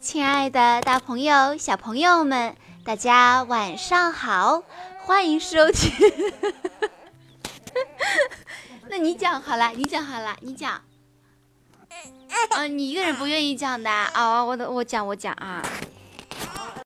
亲爱的，大朋友、小朋友们，大家晚上好，欢迎收听。那你讲好了，你讲好了，你讲。啊，你一个人不愿意讲的啊？我的，我讲，我讲啊。